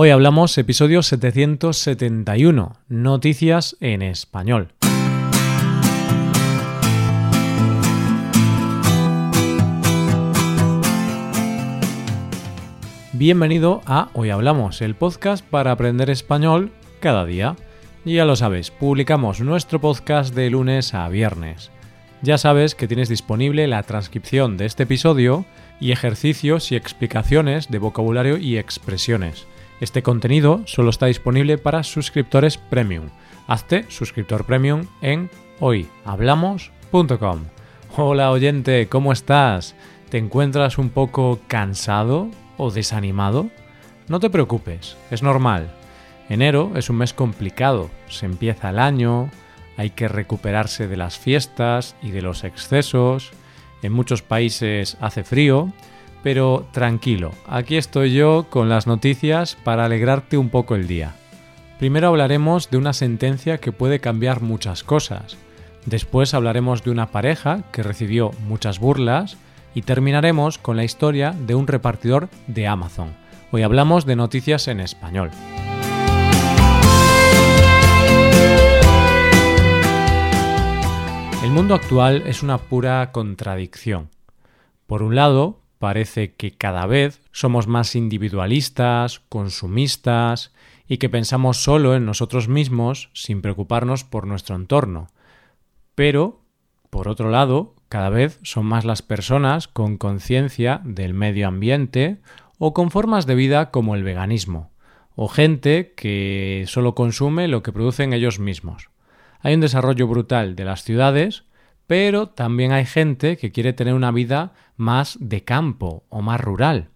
Hoy hablamos episodio 771, Noticias en Español. Bienvenido a Hoy Hablamos, el podcast para aprender español cada día. Ya lo sabes, publicamos nuestro podcast de lunes a viernes. Ya sabes que tienes disponible la transcripción de este episodio y ejercicios y explicaciones de vocabulario y expresiones. Este contenido solo está disponible para suscriptores premium. Hazte suscriptor premium en hoyhablamos.com. Hola oyente, ¿cómo estás? ¿Te encuentras un poco cansado? o desanimado? No te preocupes, es normal. Enero es un mes complicado, se empieza el año, hay que recuperarse de las fiestas y de los excesos, en muchos países hace frío, pero tranquilo, aquí estoy yo con las noticias para alegrarte un poco el día. Primero hablaremos de una sentencia que puede cambiar muchas cosas. Después hablaremos de una pareja que recibió muchas burlas y terminaremos con la historia de un repartidor de Amazon. Hoy hablamos de noticias en español. El mundo actual es una pura contradicción. Por un lado, parece que cada vez somos más individualistas, consumistas y que pensamos solo en nosotros mismos sin preocuparnos por nuestro entorno. Pero, por otro lado, cada vez son más las personas con conciencia del medio ambiente o con formas de vida como el veganismo, o gente que solo consume lo que producen ellos mismos. Hay un desarrollo brutal de las ciudades, pero también hay gente que quiere tener una vida más de campo o más rural.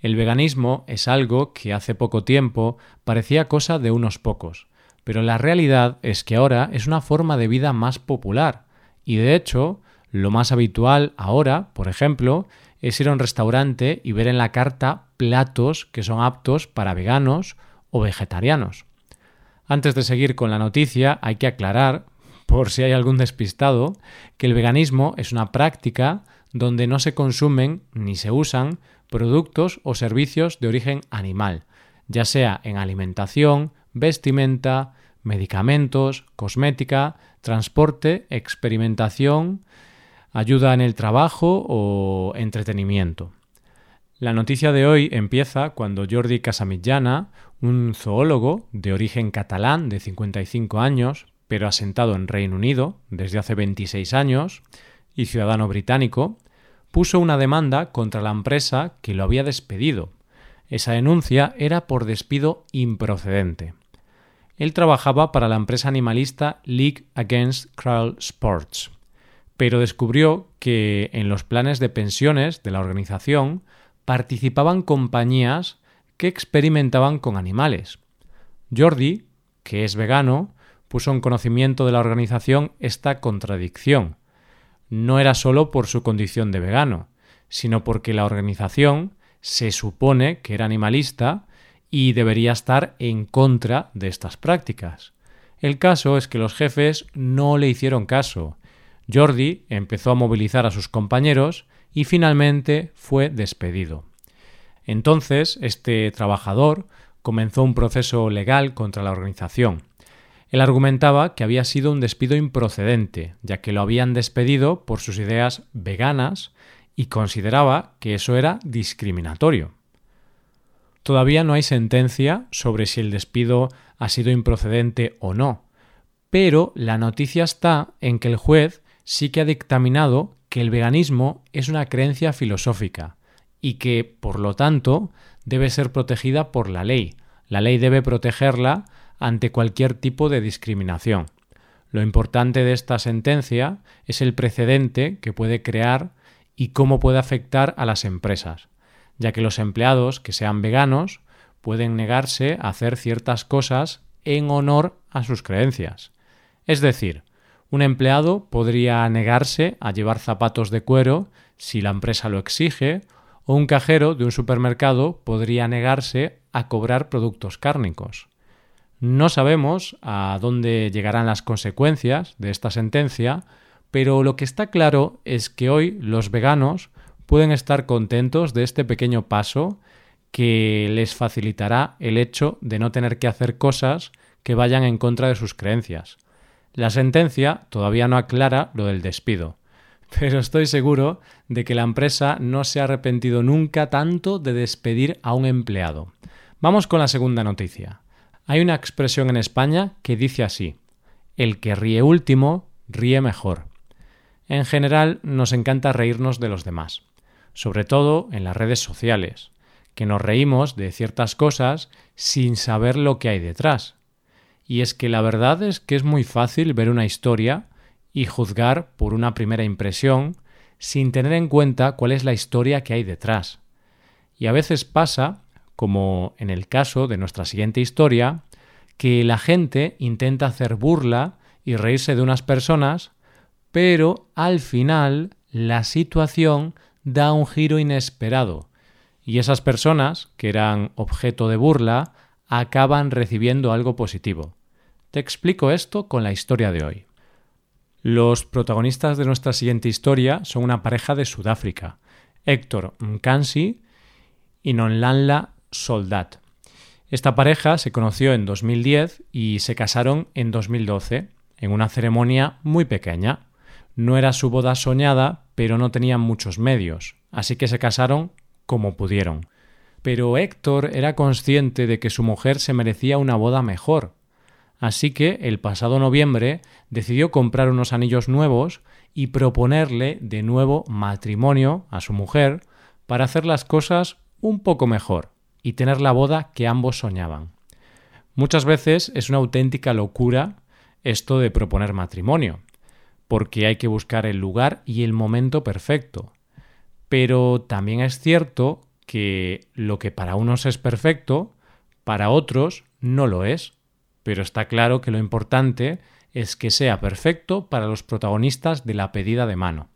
El veganismo es algo que hace poco tiempo parecía cosa de unos pocos, pero la realidad es que ahora es una forma de vida más popular, y de hecho lo más habitual ahora, por ejemplo, es ir a un restaurante y ver en la carta platos que son aptos para veganos o vegetarianos. Antes de seguir con la noticia, hay que aclarar, por si hay algún despistado, que el veganismo es una práctica donde no se consumen ni se usan productos o servicios de origen animal, ya sea en alimentación, vestimenta, medicamentos, cosmética, transporte, experimentación, ayuda en el trabajo o entretenimiento. La noticia de hoy empieza cuando Jordi Casamitjana, un zoólogo de origen catalán de 55 años, pero asentado en Reino Unido desde hace 26 años y ciudadano británico, puso una demanda contra la empresa que lo había despedido. Esa denuncia era por despido improcedente. Él trabajaba para la empresa animalista League Against Cruel Sports, pero descubrió que en los planes de pensiones de la organización participaban compañías que experimentaban con animales. Jordi, que es vegano, puso en conocimiento de la organización esta contradicción. No era solo por su condición de vegano, sino porque la organización se supone que era animalista y debería estar en contra de estas prácticas. El caso es que los jefes no le hicieron caso Jordi empezó a movilizar a sus compañeros y finalmente fue despedido. Entonces, este trabajador comenzó un proceso legal contra la organización. Él argumentaba que había sido un despido improcedente, ya que lo habían despedido por sus ideas veganas y consideraba que eso era discriminatorio. Todavía no hay sentencia sobre si el despido ha sido improcedente o no, pero la noticia está en que el juez sí que ha dictaminado que el veganismo es una creencia filosófica y que, por lo tanto, debe ser protegida por la ley. La ley debe protegerla ante cualquier tipo de discriminación. Lo importante de esta sentencia es el precedente que puede crear y cómo puede afectar a las empresas, ya que los empleados que sean veganos pueden negarse a hacer ciertas cosas en honor a sus creencias. Es decir, un empleado podría negarse a llevar zapatos de cuero si la empresa lo exige, o un cajero de un supermercado podría negarse a cobrar productos cárnicos. No sabemos a dónde llegarán las consecuencias de esta sentencia, pero lo que está claro es que hoy los veganos pueden estar contentos de este pequeño paso que les facilitará el hecho de no tener que hacer cosas que vayan en contra de sus creencias. La sentencia todavía no aclara lo del despido, pero estoy seguro de que la empresa no se ha arrepentido nunca tanto de despedir a un empleado. Vamos con la segunda noticia. Hay una expresión en España que dice así, el que ríe último, ríe mejor. En general nos encanta reírnos de los demás, sobre todo en las redes sociales, que nos reímos de ciertas cosas sin saber lo que hay detrás. Y es que la verdad es que es muy fácil ver una historia y juzgar por una primera impresión sin tener en cuenta cuál es la historia que hay detrás. Y a veces pasa, como en el caso de nuestra siguiente historia, que la gente intenta hacer burla y reírse de unas personas, pero al final la situación da un giro inesperado y esas personas, que eran objeto de burla, acaban recibiendo algo positivo. Te explico esto con la historia de hoy. Los protagonistas de nuestra siguiente historia son una pareja de Sudáfrica, Héctor Mkansi y Nonlanla Soldat. Esta pareja se conoció en 2010 y se casaron en 2012, en una ceremonia muy pequeña. No era su boda soñada, pero no tenían muchos medios, así que se casaron como pudieron. Pero Héctor era consciente de que su mujer se merecía una boda mejor, así que el pasado noviembre decidió comprar unos anillos nuevos y proponerle de nuevo matrimonio a su mujer para hacer las cosas un poco mejor y tener la boda que ambos soñaban. Muchas veces es una auténtica locura esto de proponer matrimonio, porque hay que buscar el lugar y el momento perfecto. Pero también es cierto que lo que para unos es perfecto, para otros no lo es. Pero está claro que lo importante es que sea perfecto para los protagonistas de la pedida de mano.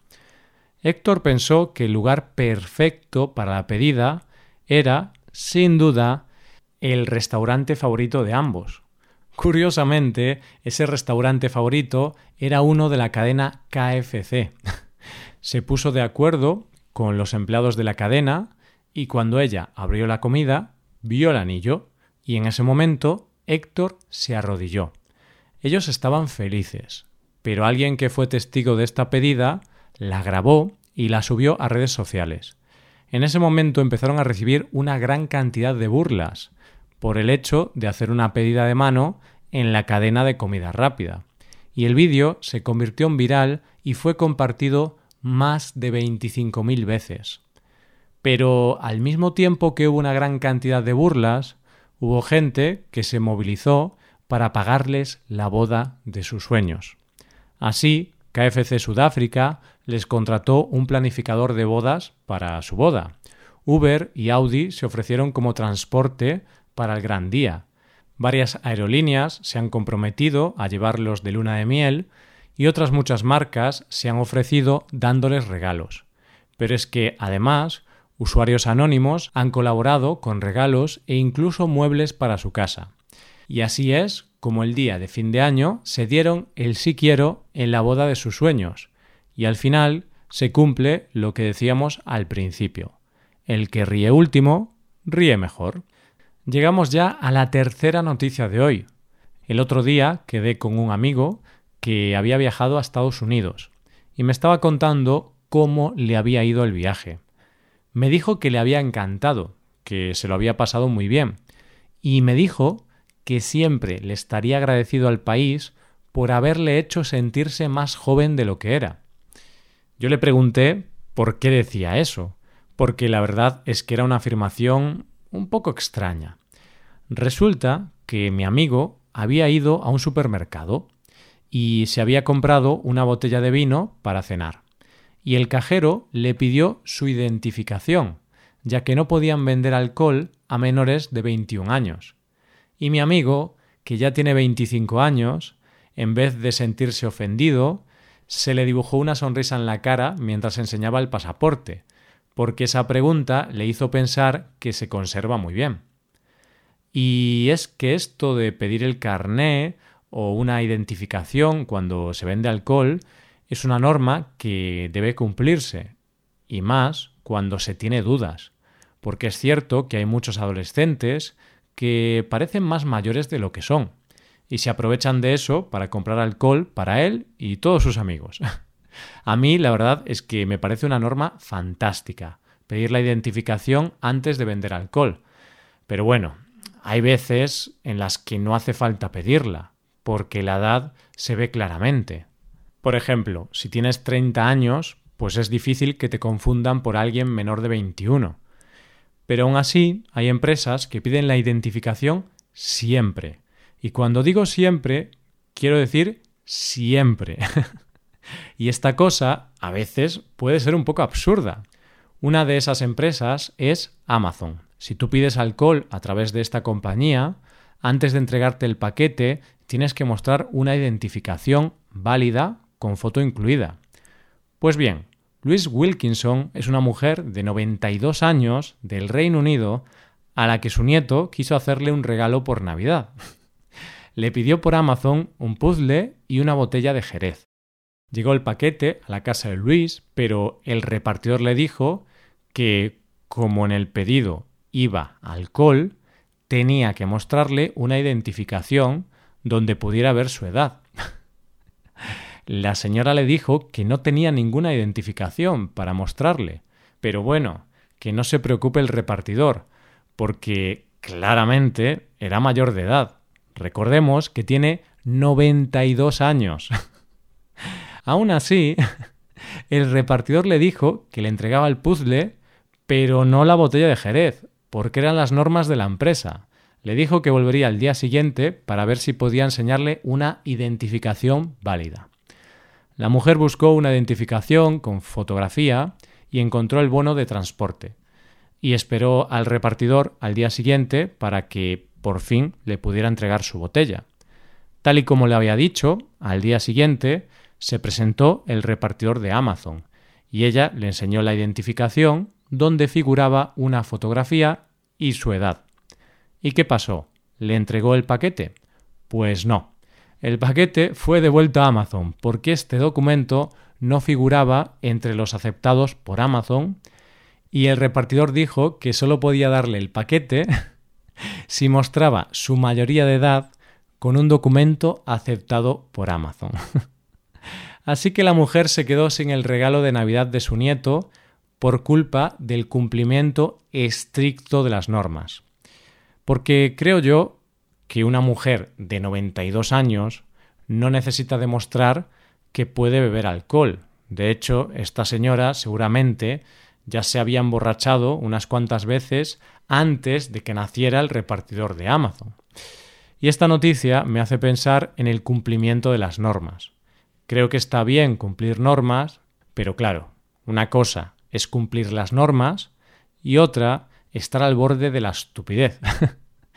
Héctor pensó que el lugar perfecto para la pedida era sin duda, el restaurante favorito de ambos. Curiosamente, ese restaurante favorito era uno de la cadena KFC. Se puso de acuerdo con los empleados de la cadena y cuando ella abrió la comida, vio el anillo y en ese momento Héctor se arrodilló. Ellos estaban felices, pero alguien que fue testigo de esta pedida la grabó y la subió a redes sociales. En ese momento empezaron a recibir una gran cantidad de burlas por el hecho de hacer una pedida de mano en la cadena de comida rápida. Y el vídeo se convirtió en viral y fue compartido más de 25.000 veces. Pero al mismo tiempo que hubo una gran cantidad de burlas, hubo gente que se movilizó para pagarles la boda de sus sueños. Así, KFC Sudáfrica les contrató un planificador de bodas para su boda. Uber y Audi se ofrecieron como transporte para el gran día. Varias aerolíneas se han comprometido a llevarlos de luna de miel y otras muchas marcas se han ofrecido dándoles regalos. Pero es que, además, usuarios anónimos han colaborado con regalos e incluso muebles para su casa. Y así es como el día de fin de año se dieron el sí quiero en la boda de sus sueños, y al final se cumple lo que decíamos al principio. El que ríe último, ríe mejor. Llegamos ya a la tercera noticia de hoy. El otro día quedé con un amigo que había viajado a Estados Unidos y me estaba contando cómo le había ido el viaje. Me dijo que le había encantado, que se lo había pasado muy bien, y me dijo que siempre le estaría agradecido al país por haberle hecho sentirse más joven de lo que era. Yo le pregunté por qué decía eso, porque la verdad es que era una afirmación un poco extraña. Resulta que mi amigo había ido a un supermercado y se había comprado una botella de vino para cenar. Y el cajero le pidió su identificación, ya que no podían vender alcohol a menores de 21 años. Y mi amigo, que ya tiene 25 años, en vez de sentirse ofendido, se le dibujó una sonrisa en la cara mientras enseñaba el pasaporte, porque esa pregunta le hizo pensar que se conserva muy bien. Y es que esto de pedir el carné o una identificación cuando se vende alcohol es una norma que debe cumplirse, y más cuando se tiene dudas, porque es cierto que hay muchos adolescentes que parecen más mayores de lo que son y se aprovechan de eso para comprar alcohol para él y todos sus amigos. A mí la verdad es que me parece una norma fantástica, pedir la identificación antes de vender alcohol. Pero bueno, hay veces en las que no hace falta pedirla, porque la edad se ve claramente. Por ejemplo, si tienes 30 años, pues es difícil que te confundan por alguien menor de 21. Pero aún así, hay empresas que piden la identificación siempre. Y cuando digo siempre, quiero decir siempre. y esta cosa a veces puede ser un poco absurda. Una de esas empresas es Amazon. Si tú pides alcohol a través de esta compañía, antes de entregarte el paquete, tienes que mostrar una identificación válida con foto incluida. Pues bien, Louise Wilkinson es una mujer de 92 años del Reino Unido a la que su nieto quiso hacerle un regalo por Navidad. Le pidió por Amazon un puzzle y una botella de Jerez. Llegó el paquete a la casa de Luis, pero el repartidor le dijo que, como en el pedido iba alcohol, tenía que mostrarle una identificación donde pudiera ver su edad. La señora le dijo que no tenía ninguna identificación para mostrarle, pero bueno, que no se preocupe el repartidor, porque claramente era mayor de edad. Recordemos que tiene 92 años. Aún así, el repartidor le dijo que le entregaba el puzzle, pero no la botella de Jerez, porque eran las normas de la empresa. Le dijo que volvería al día siguiente para ver si podía enseñarle una identificación válida. La mujer buscó una identificación con fotografía y encontró el bono de transporte, y esperó al repartidor al día siguiente para que por fin le pudiera entregar su botella. Tal y como le había dicho, al día siguiente se presentó el repartidor de Amazon, y ella le enseñó la identificación donde figuraba una fotografía y su edad. ¿Y qué pasó? ¿Le entregó el paquete? Pues no. El paquete fue devuelto a Amazon porque este documento no figuraba entre los aceptados por Amazon y el repartidor dijo que solo podía darle el paquete si mostraba su mayoría de edad con un documento aceptado por Amazon. Así que la mujer se quedó sin el regalo de Navidad de su nieto por culpa del cumplimiento estricto de las normas. Porque creo yo que una mujer de 92 años no necesita demostrar que puede beber alcohol. De hecho, esta señora seguramente ya se había emborrachado unas cuantas veces antes de que naciera el repartidor de Amazon. Y esta noticia me hace pensar en el cumplimiento de las normas. Creo que está bien cumplir normas, pero claro, una cosa es cumplir las normas y otra estar al borde de la estupidez.